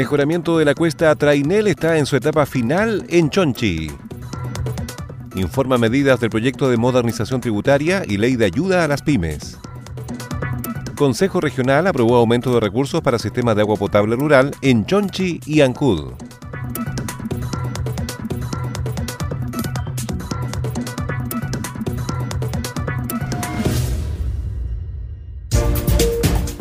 Mejoramiento de la cuesta Trainel está en su etapa final en Chonchi. Informa medidas del proyecto de modernización tributaria y ley de ayuda a las pymes. Consejo Regional aprobó aumento de recursos para sistemas de agua potable rural en Chonchi y Ancud.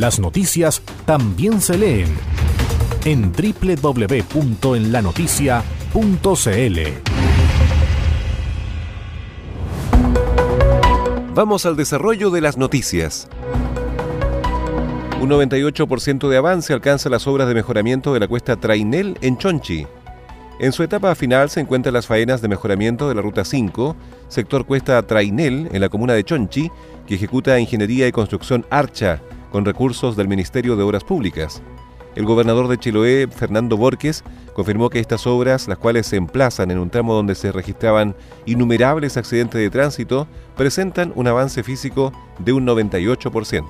Las noticias también se leen en www.enlanoticia.cl. Vamos al desarrollo de las noticias. Un 98% de avance alcanza las obras de mejoramiento de la cuesta Trainel en Chonchi. En su etapa final se encuentran las faenas de mejoramiento de la Ruta 5, sector cuesta Trainel, en la comuna de Chonchi, que ejecuta Ingeniería y Construcción Archa, con recursos del Ministerio de Obras Públicas. El gobernador de Chiloé, Fernando Borges, confirmó que estas obras, las cuales se emplazan en un tramo donde se registraban innumerables accidentes de tránsito, presentan un avance físico de un 98%.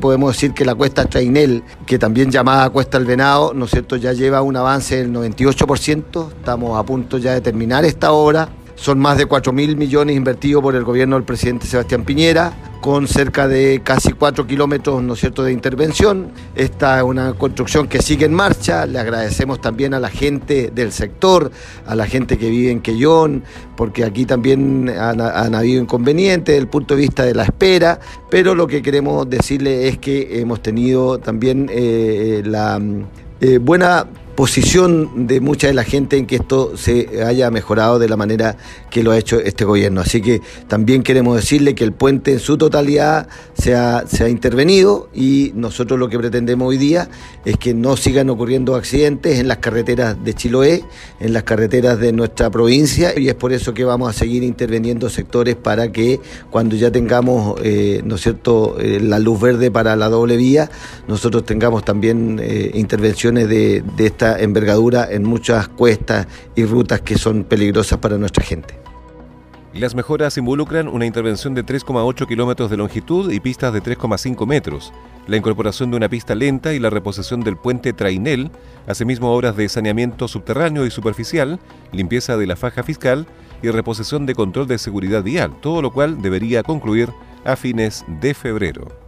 Podemos decir que la cuesta Trainel, que también llamada Cuesta El Venado, ¿no es cierto?, ya lleva un avance del 98%. Estamos a punto ya de terminar esta obra. Son más de 4 mil millones invertidos por el gobierno del presidente Sebastián Piñera, con cerca de casi 4 kilómetros ¿no es cierto? de intervención. Esta es una construcción que sigue en marcha. Le agradecemos también a la gente del sector, a la gente que vive en Quellón, porque aquí también han, habido inconvenientes desde el punto de vista de la espera, pero lo que queremos decirle es que hemos tenido también eh, la eh, buena posición de mucha de la gente en que esto se haya mejorado de la manera que lo ha hecho este gobierno. Así que también queremos decirle que el puente en su totalidad se ha, intervenido y nosotros lo que pretendemos hoy día es que no sigan ocurriendo accidentes en las carreteras de Chiloé, en las carreteras de nuestra provincia y es por eso que vamos a seguir interviniendo sectores para que cuando ya tengamos, eh, ¿no cierto?, eh, la luz verde para la doble vía, nosotros tengamos también eh, intervenciones de esta envergadura en muchas cuestas y rutas que son peligrosas para nuestra gente. Las mejoras involucran una intervención de 3,8 kilómetros de longitud y pistas de 3,5 metros, la incorporación de una pista lenta y la reposición del puente Trainel, asimismo obras de saneamiento subterráneo y superficial, limpieza de la faja fiscal y reposición de control de seguridad vial, todo lo cual debería concluir a fines de febrero.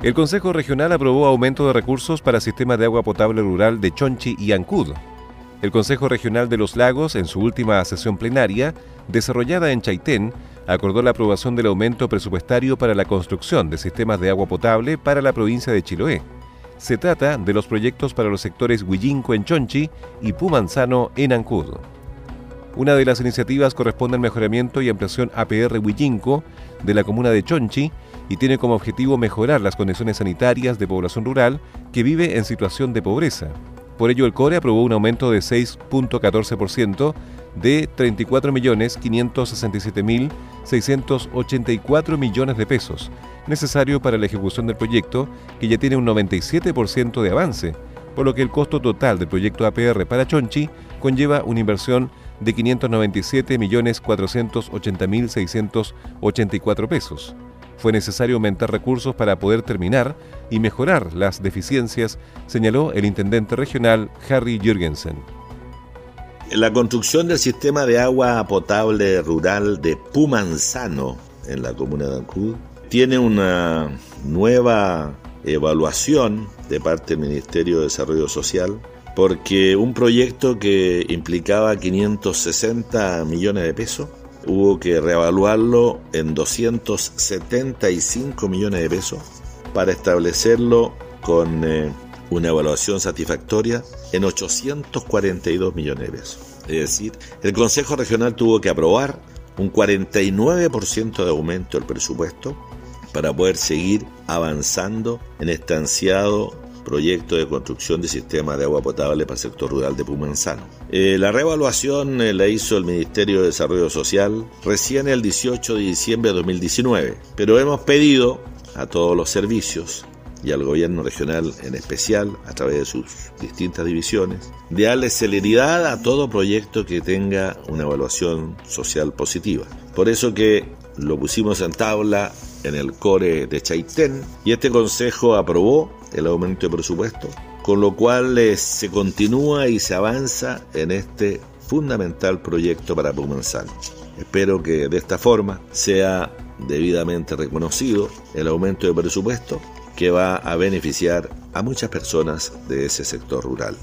El Consejo Regional aprobó aumento de recursos para sistemas de agua potable rural de Chonchi y Ancud. El Consejo Regional de los Lagos, en su última sesión plenaria, desarrollada en Chaitén, acordó la aprobación del aumento presupuestario para la construcción de sistemas de agua potable para la provincia de Chiloé. Se trata de los proyectos para los sectores Huillinco en Chonchi y Pumanzano en Ancud. Una de las iniciativas corresponde al mejoramiento y ampliación APR Huillinco de la comuna de Chonchi, y tiene como objetivo mejorar las condiciones sanitarias de población rural que vive en situación de pobreza. Por ello, el CORE aprobó un aumento de 6.14% de 34.567.684 millones de pesos, necesario para la ejecución del proyecto, que ya tiene un 97% de avance, por lo que el costo total del proyecto APR para Chonchi conlleva una inversión de 597.480.684 pesos fue necesario aumentar recursos para poder terminar y mejorar las deficiencias, señaló el intendente regional Harry Jürgensen. La construcción del sistema de agua potable rural de Pumanzano en la comuna de Ancud tiene una nueva evaluación de parte del Ministerio de Desarrollo Social porque un proyecto que implicaba 560 millones de pesos hubo que reevaluarlo en 275 millones de pesos para establecerlo con eh, una evaluación satisfactoria en 842 millones de pesos. Es decir, el Consejo Regional tuvo que aprobar un 49% de aumento del presupuesto para poder seguir avanzando en este ansiado proyecto de construcción de sistema de agua potable para el sector rural de Pumanzano. Eh, la reevaluación eh, la hizo el Ministerio de Desarrollo Social recién el 18 de diciembre de 2019, pero hemos pedido a todos los servicios y al gobierno regional en especial, a través de sus distintas divisiones, de darle celeridad a todo proyecto que tenga una evaluación social positiva. Por eso que lo pusimos en tabla en el core de Chaitén y este consejo aprobó el aumento de presupuesto, con lo cual eh, se continúa y se avanza en este fundamental proyecto para Pumanzano. Espero que de esta forma sea debidamente reconocido el aumento de presupuesto que va a beneficiar a muchas personas de ese sector rural.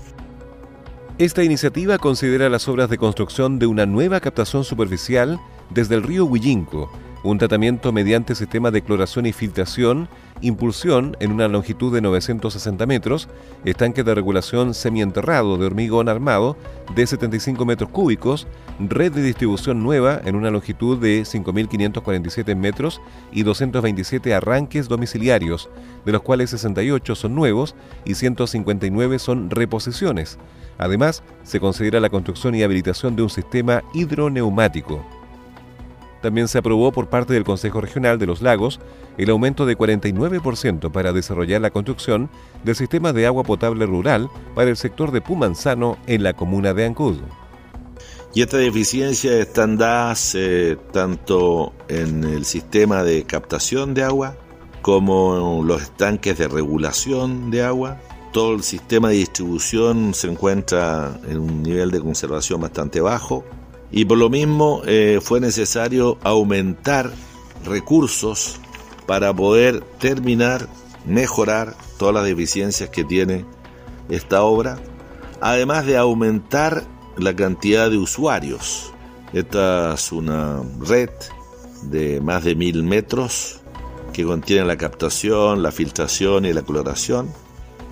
Esta iniciativa considera las obras de construcción de una nueva captación superficial desde el río Huillinco, un tratamiento mediante sistema de cloración y filtración, impulsión en una longitud de 960 metros, estanque de regulación semienterrado de hormigón armado de 75 metros cúbicos, red de distribución nueva en una longitud de 5.547 metros y 227 arranques domiciliarios, de los cuales 68 son nuevos y 159 son reposiciones. Además, se considera la construcción y habilitación de un sistema hidroneumático. También se aprobó por parte del Consejo Regional de los Lagos el aumento de 49% para desarrollar la construcción del sistema de agua potable rural para el sector de Pumanzano en la comuna de Ancud. Y estas deficiencias están dadas eh, tanto en el sistema de captación de agua como los estanques de regulación de agua. Todo el sistema de distribución se encuentra en un nivel de conservación bastante bajo y por lo mismo eh, fue necesario aumentar recursos para poder terminar, mejorar todas las deficiencias que tiene esta obra, además de aumentar la cantidad de usuarios. Esta es una red de más de mil metros que contiene la captación, la filtración y la cloración.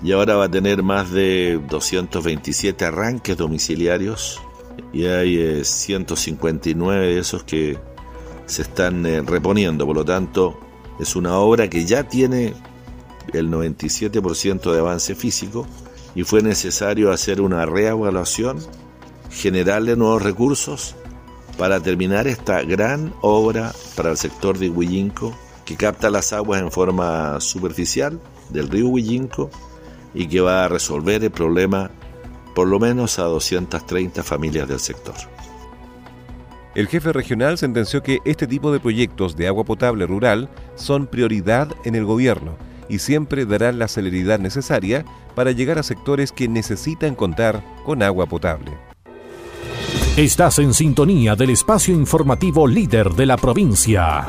Y ahora va a tener más de 227 arranques domiciliarios y hay 159 eh, de esos que se están eh, reponiendo. Por lo tanto, es una obra que ya tiene el 97% de avance físico y fue necesario hacer una reevaluación generarle nuevos recursos para terminar esta gran obra para el sector de Huillinco que capta las aguas en forma superficial del río Huillinco y que va a resolver el problema por lo menos a 230 familias del sector. El jefe regional sentenció que este tipo de proyectos de agua potable rural son prioridad en el gobierno y siempre darán la celeridad necesaria para llegar a sectores que necesitan contar con agua potable. Estás en sintonía del espacio informativo líder de la provincia.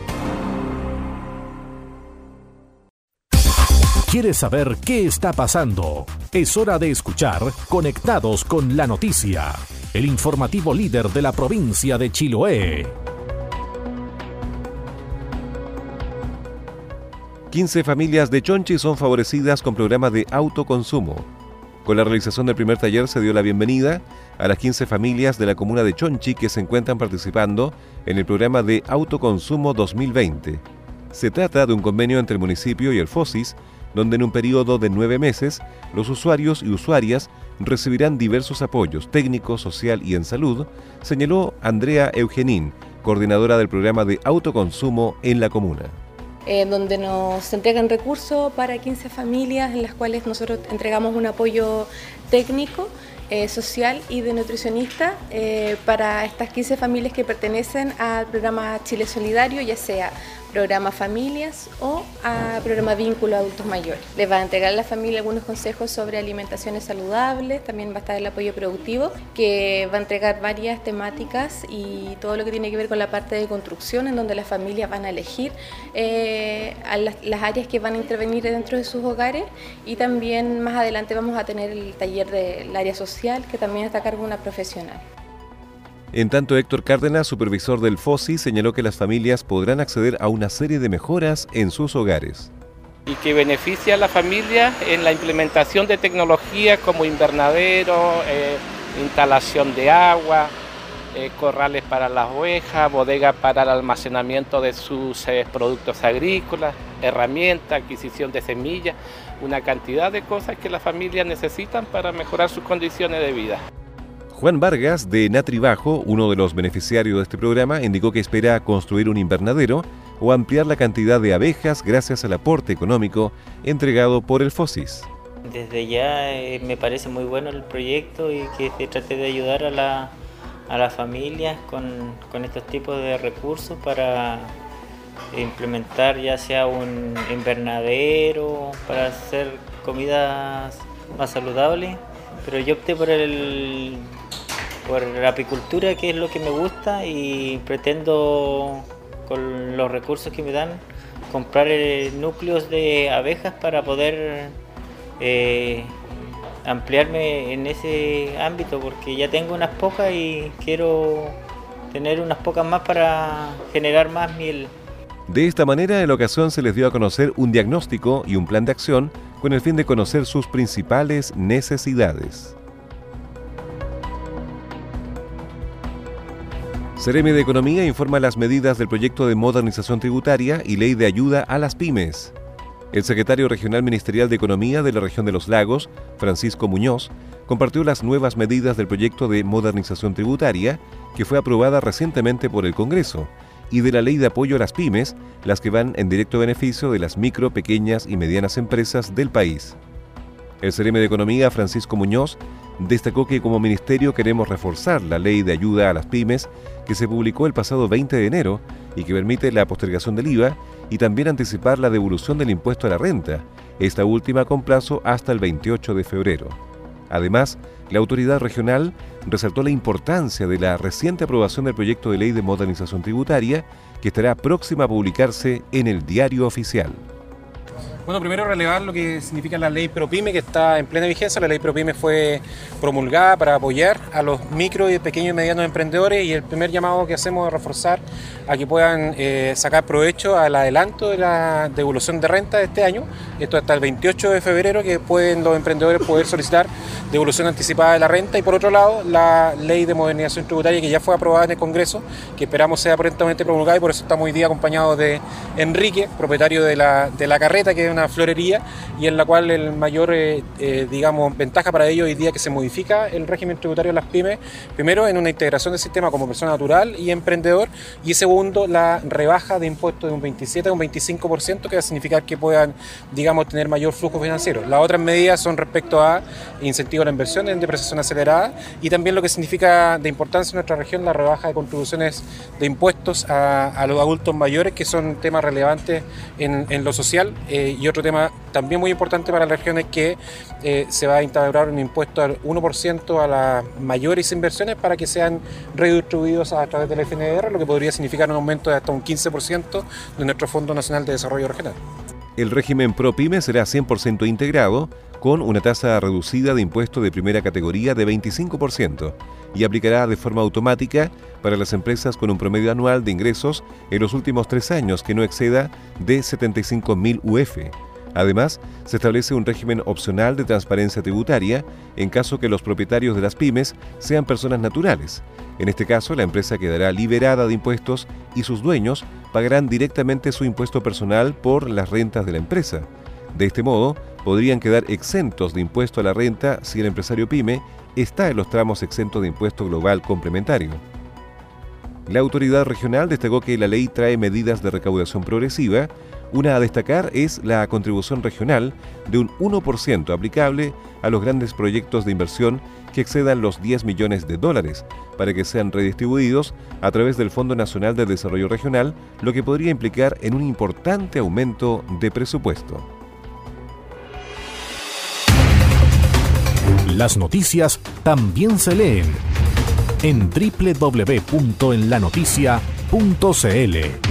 ¿Quieres saber qué está pasando? Es hora de escuchar Conectados con la Noticia, el informativo líder de la provincia de Chiloé. 15 familias de Chonchi son favorecidas con programa de autoconsumo. Con la realización del primer taller se dio la bienvenida a las 15 familias de la comuna de Chonchi que se encuentran participando en el programa de autoconsumo 2020. Se trata de un convenio entre el municipio y el FOSIS donde en un periodo de nueve meses los usuarios y usuarias recibirán diversos apoyos técnicos, social y en salud, señaló Andrea Eugenín, coordinadora del programa de autoconsumo en la comuna. Eh, donde nos entregan recursos para 15 familias en las cuales nosotros entregamos un apoyo técnico, eh, social y de nutricionista eh, para estas 15 familias que pertenecen al programa Chile Solidario, ya sea programa familias o a programa vínculo adultos mayores. Les va a entregar a la familia algunos consejos sobre alimentaciones saludables, también va a estar el apoyo productivo, que va a entregar varias temáticas y todo lo que tiene que ver con la parte de construcción, en donde las familias van a elegir eh, las, áreas que van a intervenir dentro de sus hogares y también más adelante vamos a tener el taller del área social, que también está a cargo de una profesional. En tanto, Héctor Cárdenas, supervisor del FOSI, señaló que las familias podrán acceder a una serie de mejoras en sus hogares. Y que beneficia a la familia en la implementación de tecnologías como invernadero, eh, instalación de agua, eh, corrales para las ovejas, bodegas para el almacenamiento de sus eh, productos agrícolas, herramientas, adquisición de semillas, una cantidad de cosas que las familias necesitan para mejorar sus condiciones de vida. Juan Vargas, de Natribajo, uno de los beneficiarios de este programa, indicó que espera construir un invernadero o ampliar la cantidad de abejas gracias al aporte económico entregado por el FOSIS. Desde ya eh, me parece muy bueno el proyecto y que se trate de ayudar a, la, a las familias con, con estos tipos de recursos para implementar ya sea un invernadero, para hacer comidas más saludables, pero yo opté por el por la apicultura, que es lo que me gusta, y pretendo, con los recursos que me dan, comprar eh, núcleos de abejas para poder eh, ampliarme en ese ámbito, porque ya tengo unas pocas y quiero tener unas pocas más para generar más miel. De esta manera, en la ocasión se les dio a conocer un diagnóstico y un plan de acción con el fin de conocer sus principales necesidades. Ceremi de Economía informa las medidas del proyecto de modernización tributaria y ley de ayuda a las pymes. El secretario regional ministerial de Economía de la región de los lagos, Francisco Muñoz, compartió las nuevas medidas del proyecto de modernización tributaria que fue aprobada recientemente por el Congreso y de la ley de apoyo a las pymes, las que van en directo beneficio de las micro, pequeñas y medianas empresas del país. El CRM de Economía, Francisco Muñoz, destacó que como ministerio queremos reforzar la ley de ayuda a las pymes que se publicó el pasado 20 de enero y que permite la postergación del IVA y también anticipar la devolución del impuesto a la renta, esta última con plazo hasta el 28 de febrero. Además, la autoridad regional resaltó la importancia de la reciente aprobación del proyecto de ley de modernización tributaria que estará próxima a publicarse en el diario oficial. Bueno, primero relevar lo que significa la ley ProPyme que está en plena vigencia. La ley ProPyme fue promulgada para apoyar a los micro y pequeños y medianos emprendedores y el primer llamado que hacemos es reforzar a que puedan eh, sacar provecho al adelanto de la devolución de renta de este año. Esto hasta el 28 de febrero que pueden los emprendedores poder solicitar devolución anticipada de la renta y por otro lado la ley de modernización tributaria que ya fue aprobada en el Congreso, que esperamos sea prontamente promulgada y por eso estamos hoy día acompañados de Enrique, propietario de la, de la carreta que una florería y en la cual el mayor, eh, eh, digamos, ventaja para ellos hoy día que se modifica el régimen tributario de las pymes, primero en una integración del sistema como persona natural y emprendedor y segundo la rebaja de impuestos de un 27 a un 25% que va a significar que puedan, digamos, tener mayor flujo financiero. Las otras medidas son respecto a incentivo a la inversión en depreciación acelerada y también lo que significa de importancia en nuestra región la rebaja de contribuciones de impuestos a, los adultos mayores que son temas relevantes en, en lo social eh, y otro tema también muy importante para la región es que eh, se va a instaurar un impuesto al 1% a las mayores inversiones para que sean redistribuidos a través del FNDR, lo que podría significar un aumento de hasta un 15% de nuestro Fondo Nacional de Desarrollo Regional. El régimen ProPyme será 100% integrado con una tasa reducida de impuesto de primera categoría de 25% y aplicará de forma automática para las empresas con un promedio anual de ingresos en los últimos tres años que no exceda de 75.000 UF. Además, se establece un régimen opcional de transparencia tributaria en caso que los propietarios de las pymes sean personas naturales. En este caso, la empresa quedará liberada de impuestos y sus dueños pagarán directamente su impuesto personal por las rentas de la empresa. De este modo, podrían quedar exentos de impuesto a la renta si el empresario pyme está en los tramos exentos de impuesto global complementario. La autoridad regional destacó que la ley trae medidas de recaudación progresiva. Una a destacar es la contribución regional de un 1% aplicable a los grandes proyectos de inversión que excedan los 10 millones de dólares para que sean redistribuidos a través del Fondo Nacional de Desarrollo Regional, lo que podría implicar en un importante aumento de presupuesto. Las noticias también se leen en www.enlanoticia.cl.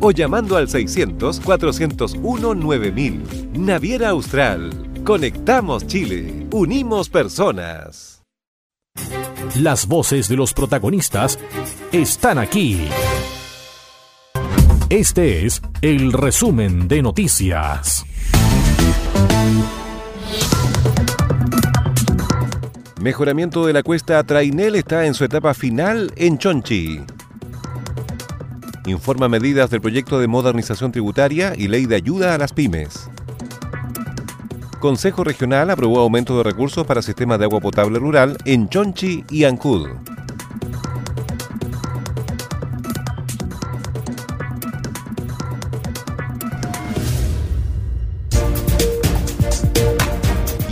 o llamando al 600-401-9000. Naviera Austral. Conectamos Chile. Unimos personas. Las voces de los protagonistas están aquí. Este es el resumen de noticias. Mejoramiento de la cuesta Trainel está en su etapa final en Chonchi. Informa medidas del proyecto de modernización tributaria y ley de ayuda a las pymes. Consejo Regional aprobó aumento de recursos para sistemas de agua potable rural en Chonchi y Ancud.